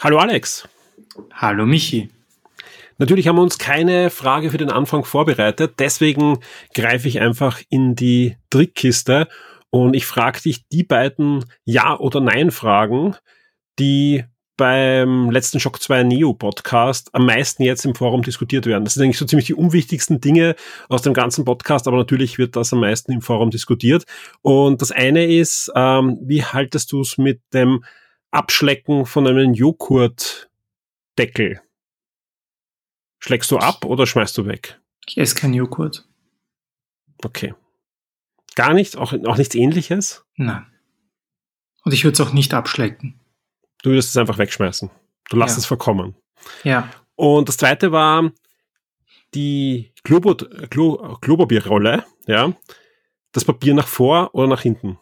Hallo Alex. Hallo Michi. Natürlich haben wir uns keine Frage für den Anfang vorbereitet, deswegen greife ich einfach in die Trickkiste und ich frage dich die beiden Ja- oder Nein-Fragen, die beim letzten Shock 2 Neo Podcast am meisten jetzt im Forum diskutiert werden. Das sind eigentlich so ziemlich die unwichtigsten Dinge aus dem ganzen Podcast, aber natürlich wird das am meisten im Forum diskutiert. Und das eine ist, ähm, wie haltest du es mit dem Abschlecken von einem Joghurtdeckel? Schlägst du ab oder schmeißt du weg? Ich esse kein Joghurt. Okay. Gar nicht? Auch, auch nichts ähnliches? Nein. Und ich würde es auch nicht abschlecken. Du würdest es einfach wegschmeißen. Du lässt Ja. es verkommen. Ja. Und das zweite war die Globo, Glo, Globobierrolle, ja. Das Papier nach vor oder nach hinten.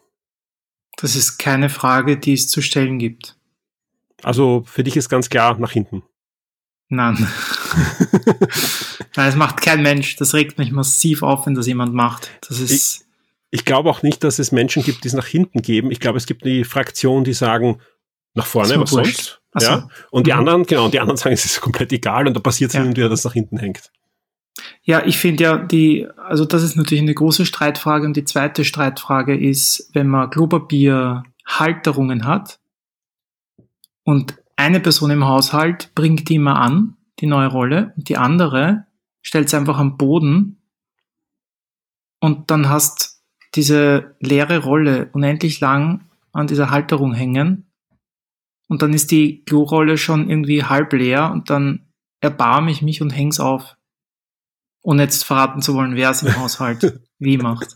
Das ist keine Frage, die es zu stellen gibt. Also für dich ist ganz klar nach hinten. Nein. Nein, das macht kein Mensch. Das regt mich massiv auf, wenn das jemand macht. Das ist. Ich glaube auch nicht, dass es Menschen gibt, die es nach hinten geben. Ich glaube, es gibt die Fraktion, die sagen nach vorne, was wurscht. sonst. So. Ja. Und die Mhm. anderen, genau, und die anderen sagen, es ist komplett egal und da passiert es Ja. wieder, dass es nach hinten hängt. Ja, ich finde ja, die, also das ist natürlich eine große Streitfrage und die zweite Streitfrage ist, wenn man Klopapierhalterungen hat und eine Person im Haushalt bringt die immer an, die neue Rolle, und die andere stellt sie einfach am Boden und dann hast diese leere Rolle unendlich lang an dieser Halterung hängen und dann ist die Klorolle schon irgendwie halb leer und dann erbarme ich mich und häng's auf. Ohne jetzt verraten zu wollen, wer es im Haushalt wie macht.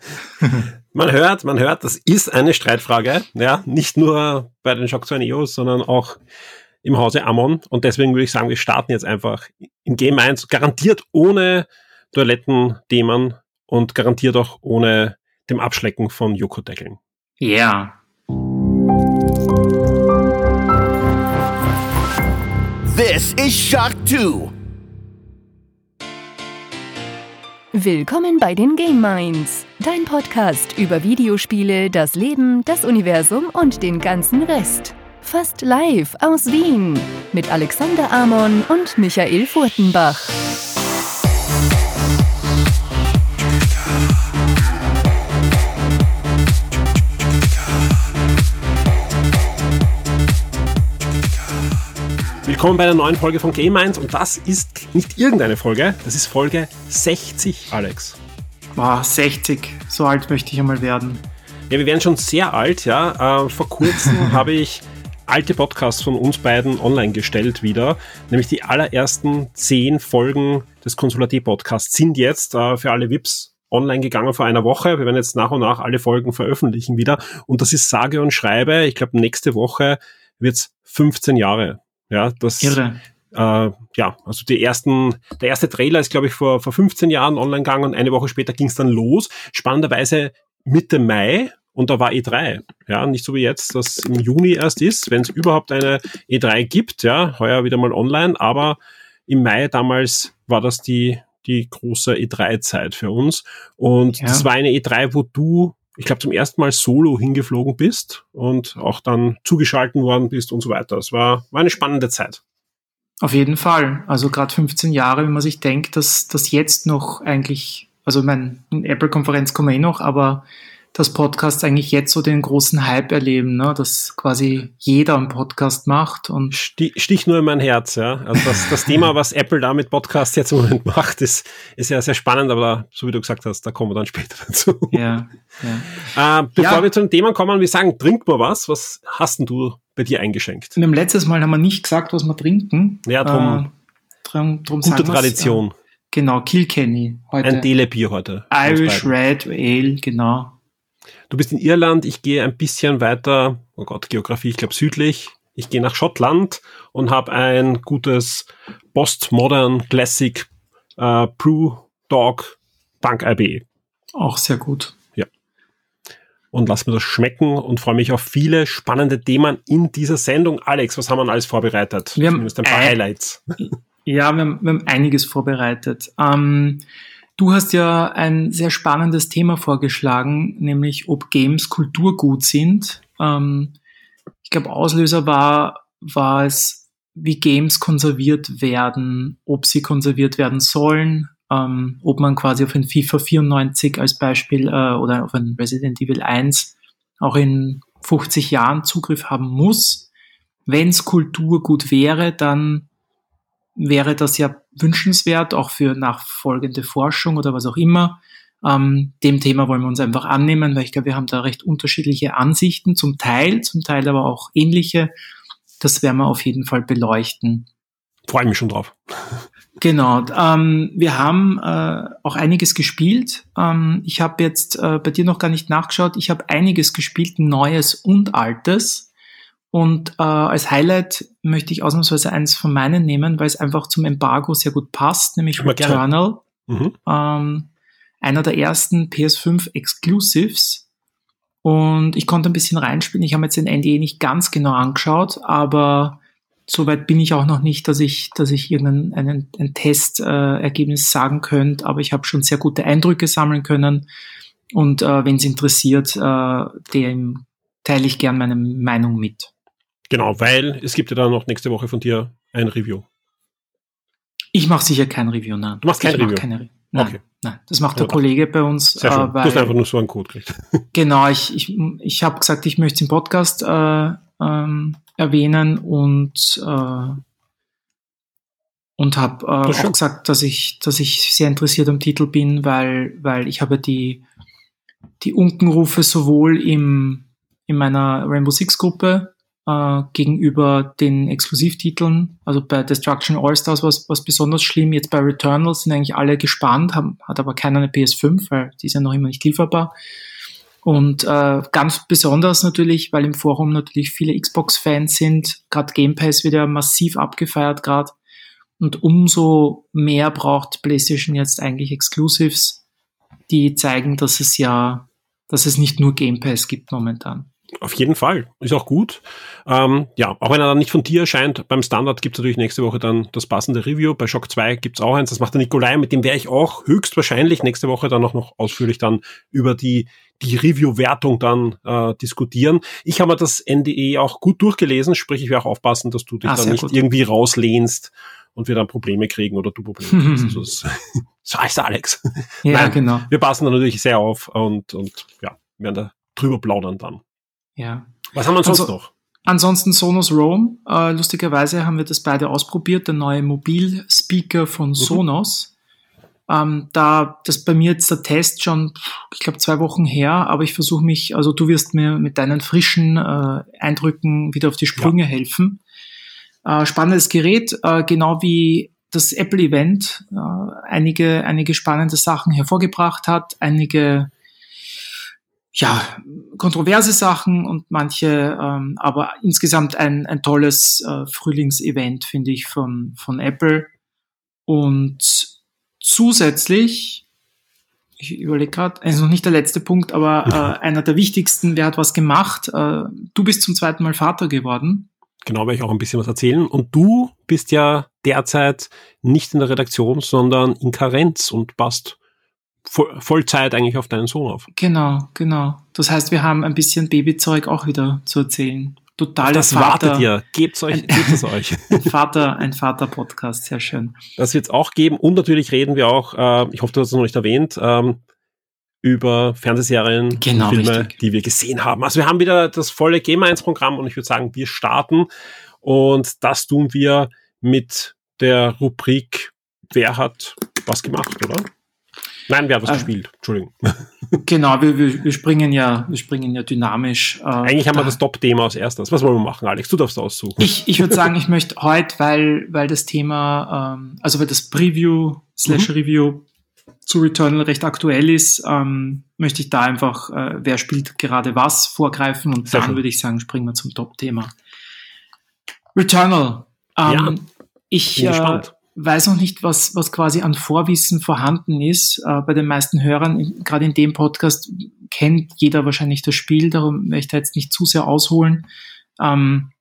Man hört, man hört, das ist eine Streitfrage, ja, nicht nur bei den Shock 2 Neos, sondern auch im Hause Amon. Und deswegen würde ich sagen, wir starten jetzt einfach in Game 1, garantiert ohne Toilettendämon und garantiert auch ohne dem Abschlecken von Joghurtdeckeln. Ja. This is Shock 2. Willkommen bei den Game Minds, dein Podcast über Videospiele, das Leben, das Universum und den ganzen Rest. Fast live aus Wien mit Alexander Amon und Michael Furtenbach. Willkommen bei einer neuen Folge von Game 1 und das ist nicht irgendeine Folge, das ist Folge 60, Alex. Boah, 60. So alt möchte ich einmal werden. Ja, wir werden schon sehr alt, ja. Äh, vor kurzem habe ich alte Podcasts von uns beiden online gestellt wieder. Nämlich die allerersten zehn Folgen des Konsulat Podcasts sind jetzt äh, für alle VIPs online gegangen vor einer Woche. Wir werden jetzt nach und nach alle Folgen veröffentlichen wieder. Und das ist sage und schreibe. Ich glaube, nächste Woche wird's 15 Jahre. Ja, das, Irre. äh, ja, also die ersten, der erste Trailer ist, glaube ich, vor, vor 15 Jahren online gegangen und eine Woche später ging es dann los. Spannenderweise Mitte Mai und da war E3. Ja, nicht so wie jetzt, das im Juni erst ist, wenn es überhaupt eine E3 gibt, ja, heuer wieder mal online, aber im Mai damals war das die, die große E3-Zeit für uns. Und Ja. das war eine E3, wo du, ich glaube, zum ersten Mal solo hingeflogen bist und auch dann zugeschalten worden bist und so weiter. Es war, war eine spannende Zeit. Auf jeden Fall. Also gerade 15 Jahre, wenn man sich denkt, dass das jetzt noch eigentlich, also ich mein, in Apple-Konferenz kommen wir eh noch, aber dass Podcasts eigentlich jetzt so den großen Hype erleben, ne? dass quasi jeder einen Podcast macht und Sti- Stich nur in mein Herz, ja. Also das, das Thema, was Apple da mit Podcasts jetzt im Moment macht, ist, ist ja sehr spannend, aber so wie du gesagt hast, da kommen wir dann später dazu. ja, ja. Äh, bevor Ja. wir zu den Themen kommen, wir sagen, trink mal was. Was hast denn du bei dir eingeschenkt? Haben letztes Mal haben wir nicht gesagt, was wir trinken. Ja, drum- Äh, drum, drum Gute Tradition. Äh, genau, Kilkenny heute. Ein Dele-Bier heute. Irish. Red Ale, genau. Du bist in Irland, ich gehe ein bisschen weiter, oh Gott, Geografie, ich glaube südlich. Ich gehe nach Schottland und habe ein gutes Postmodern Classic äh, Brew Dog Bank IB. Auch sehr gut. und lass mir das schmecken und freue mich auf viele spannende Themen in dieser Sendung. Alex, was haben wir alles vorbereitet? Wir haben Zumindest ein paar Highlights. Ja, wir haben, wir haben einiges vorbereitet. Ähm, du hast ja ein sehr spannendes Thema vorgeschlagen, nämlich ob Games Kulturgut sind. Ähm, ich glaube, Auslöser war, war es wie Games konserviert werden, ob sie konserviert werden sollen, ähm, ob man quasi auf ein FIFA 94 als Beispiel äh, oder auf ein Resident Evil 1 auch in 50 Jahren Zugriff haben muss. Wenn es Kulturgut wäre, dann wäre das ja wünschenswert, auch für nachfolgende Forschung oder was auch immer. Ähm, dem Thema wollen wir uns einfach annehmen, weil ich glaube, wir haben da recht unterschiedliche Ansichten, zum Teil, zum Teil aber auch ähnliche. Das werden wir auf jeden Fall beleuchten. Freue mich schon drauf. Genau. Ähm, wir haben äh, auch einiges gespielt. Ähm, ich habe jetzt äh, bei dir noch gar nicht nachgeschaut. Ich habe einiges gespielt, Neues und Altes. Und äh, als Highlight möchte ich ausnahmsweise eins von meinen nehmen, weil es einfach zum Embargo sehr gut passt, nämlich Returnal. Mhm. Ähm, einer der ersten PS5 Exclusives. Und ich konnte ein bisschen reinspielen. Ich habe jetzt den NDE nicht ganz genau angeschaut, aber soweit bin ich auch noch nicht, dass ich, dass ich irgendein ein, ein Testergebnis äh, sagen könnte, aber ich habe schon sehr gute Eindrücke sammeln können. Und äh, wenn es interessiert, äh, dem teile ich gern meine Meinung mit. Genau, weil es gibt ja dann noch nächste Woche von dir ein Review. Ich mache sicher kein Review, nein. Du machst kein ich Review? Keine, nein, okay. nein, das macht der Kollege bei uns. Sehr schön. Äh, weil, du hast einfach nur so einen Code gekriegt. genau, ich, ich, ich habe gesagt, ich möchte es im Podcast äh, ähm, erwähnen und äh, und habe äh, auch gesagt, dass ich dass ich sehr interessiert am Titel bin, weil weil ich habe die die Unkenrufe sowohl im in meiner Rainbow Six Gruppe äh, gegenüber den Exklusivtiteln. Also bei Destruction All-Stars war was besonders schlimm. Jetzt bei Returnal sind eigentlich alle gespannt, haben, hat aber keiner eine PS5, weil die ist ja noch immer nicht lieferbar. Und äh, ganz besonders natürlich, weil im Forum natürlich viele Xbox-Fans sind, gerade Game Pass wird ja massiv abgefeiert gerade. Und umso mehr braucht PlayStation jetzt eigentlich Exclusives, die zeigen, dass es ja, dass es nicht nur Game Pass gibt momentan. Auf jeden Fall. Ist auch gut. Ähm, ja, auch wenn er dann nicht von dir erscheint, beim Standard gibt es natürlich nächste Woche dann das passende Review. Bei Shock 2 gibt es auch eins, das macht der Nikolai, mit dem werde ich auch höchstwahrscheinlich nächste Woche dann auch noch ausführlich dann über die, die Review-Wertung dann äh, diskutieren. Ich habe mir das NDE auch gut durchgelesen, sprich ich werde auch aufpassen, dass du dich ah, dann nicht gut. irgendwie rauslehnst und wir dann Probleme kriegen oder du Probleme kriegst. Also das, so heißt der Alex. Ja, Nein, genau. Wir passen da natürlich sehr auf und, und ja, werden da drüber plaudern dann. Ja. Was haben wir sonst also, noch? Ansonsten Sonos Roam. Äh, lustigerweise haben wir das beide ausprobiert, der neue Mobilspeaker von mhm. Sonos. Ähm, da das bei mir jetzt der Test schon, ich glaube, zwei Wochen her, aber ich versuche mich, also du wirst mir mit deinen frischen äh, Eindrücken wieder auf die Sprünge ja. helfen. Äh, spannendes Gerät, äh, genau wie das Apple-Event äh, einige, einige spannende Sachen hervorgebracht hat, einige ja, kontroverse Sachen und manche, ähm, aber insgesamt ein, ein tolles äh, Frühlingsevent, finde ich, von, von Apple. Und zusätzlich, ich überlege gerade, also noch nicht der letzte Punkt, aber äh, einer der wichtigsten, wer hat was gemacht? Äh, du bist zum zweiten Mal Vater geworden. Genau, werde ich auch ein bisschen was erzählen. Und du bist ja derzeit nicht in der Redaktion, sondern in Karenz und passt Vollzeit eigentlich auf deinen Sohn auf. Genau, genau. Das heißt, wir haben ein bisschen Babyzeug auch wieder zu erzählen. Total das Vater, wartet ihr. Gebt euch, gebt es euch. Ein Vater, ein Vater-Podcast, sehr schön. Das wird es auch geben. Und natürlich reden wir auch, äh, ich hoffe, du hast es noch nicht erwähnt, ähm, über Fernsehserien, genau, Filme, richtig. die wir gesehen haben. Also wir haben wieder das volle Game 1 Programm und ich würde sagen, wir starten. Und das tun wir mit der Rubrik Wer hat was gemacht, oder? Nein, wer hat was äh, gespielt? Entschuldigung. Genau, wir, wir, wir, springen ja, wir springen ja dynamisch. Äh, Eigentlich haben wir das Top-Thema als erstes. Was wollen wir machen, Alex? Du darfst aussuchen. Ich, ich würde sagen, ich möchte heute, weil, weil das Thema, ähm, also weil das Preview slash Review mhm. zu Returnal recht aktuell ist, ähm, möchte ich da einfach, äh, wer spielt gerade was, vorgreifen und Sehr dann würde ich sagen, springen wir zum Top-Thema. Returnal. Ähm, ja, ich bin äh, weiß noch nicht, was, was quasi an Vorwissen vorhanden ist. Äh, bei den meisten Hörern, gerade in dem Podcast, kennt jeder wahrscheinlich das Spiel, darum möchte ich jetzt nicht zu sehr ausholen. Ähm,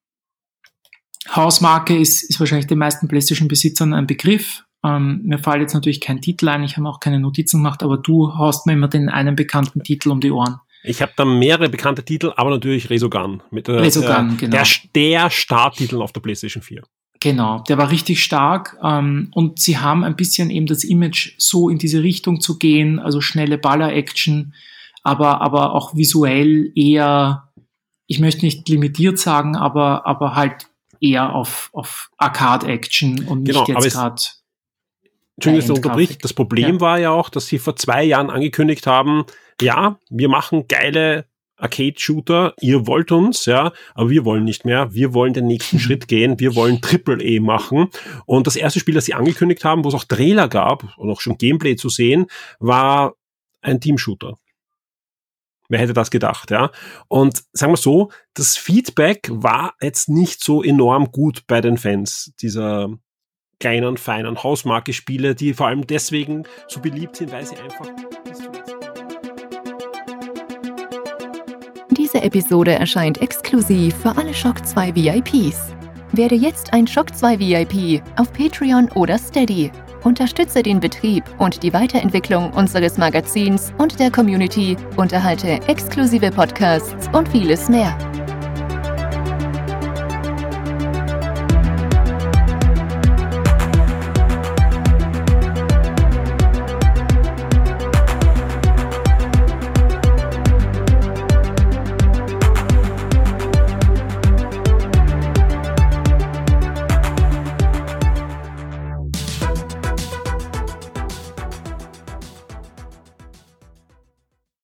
Hausmarke ist, ist wahrscheinlich den meisten PlayStation-Besitzern ein Begriff. Ähm, mir fällt jetzt natürlich kein Titel ein, ich habe auch keine Notizen gemacht, aber du haust mir immer den einen bekannten Titel um die Ohren. Ich habe da mehrere bekannte Titel, aber natürlich Resogun. Mit, äh, Resogun, genau. Der, der Starttitel auf der PlayStation 4. Genau, der war richtig stark ähm, und sie haben ein bisschen eben das Image so in diese Richtung zu gehen, also schnelle Baller-Action, aber, aber auch visuell eher, ich möchte nicht limitiert sagen, aber, aber halt eher auf, auf Arcade-Action und nicht genau, jetzt gerade. Entschuldigung, dass unterbricht. Das Problem ja. war ja auch, dass sie vor zwei Jahren angekündigt haben, ja, wir machen geile Arcade-Shooter, ihr wollt uns, ja, aber wir wollen nicht mehr. Wir wollen den nächsten Schritt gehen. Wir wollen Triple E machen. Und das erste Spiel, das sie angekündigt haben, wo es auch Trailer gab und auch schon Gameplay zu sehen, war ein Team-Shooter. Wer hätte das gedacht, ja? Und sagen wir so, das Feedback war jetzt nicht so enorm gut bei den Fans dieser kleinen, feinen Hausmarke-Spiele, die vor allem deswegen so beliebt sind, weil sie einfach Diese Episode erscheint exklusiv für alle Shock 2 VIPs. Werde jetzt ein Shock 2 VIP auf Patreon oder Steady. Unterstütze den Betrieb und die Weiterentwicklung unseres Magazins und der Community, unterhalte exklusive Podcasts und vieles mehr.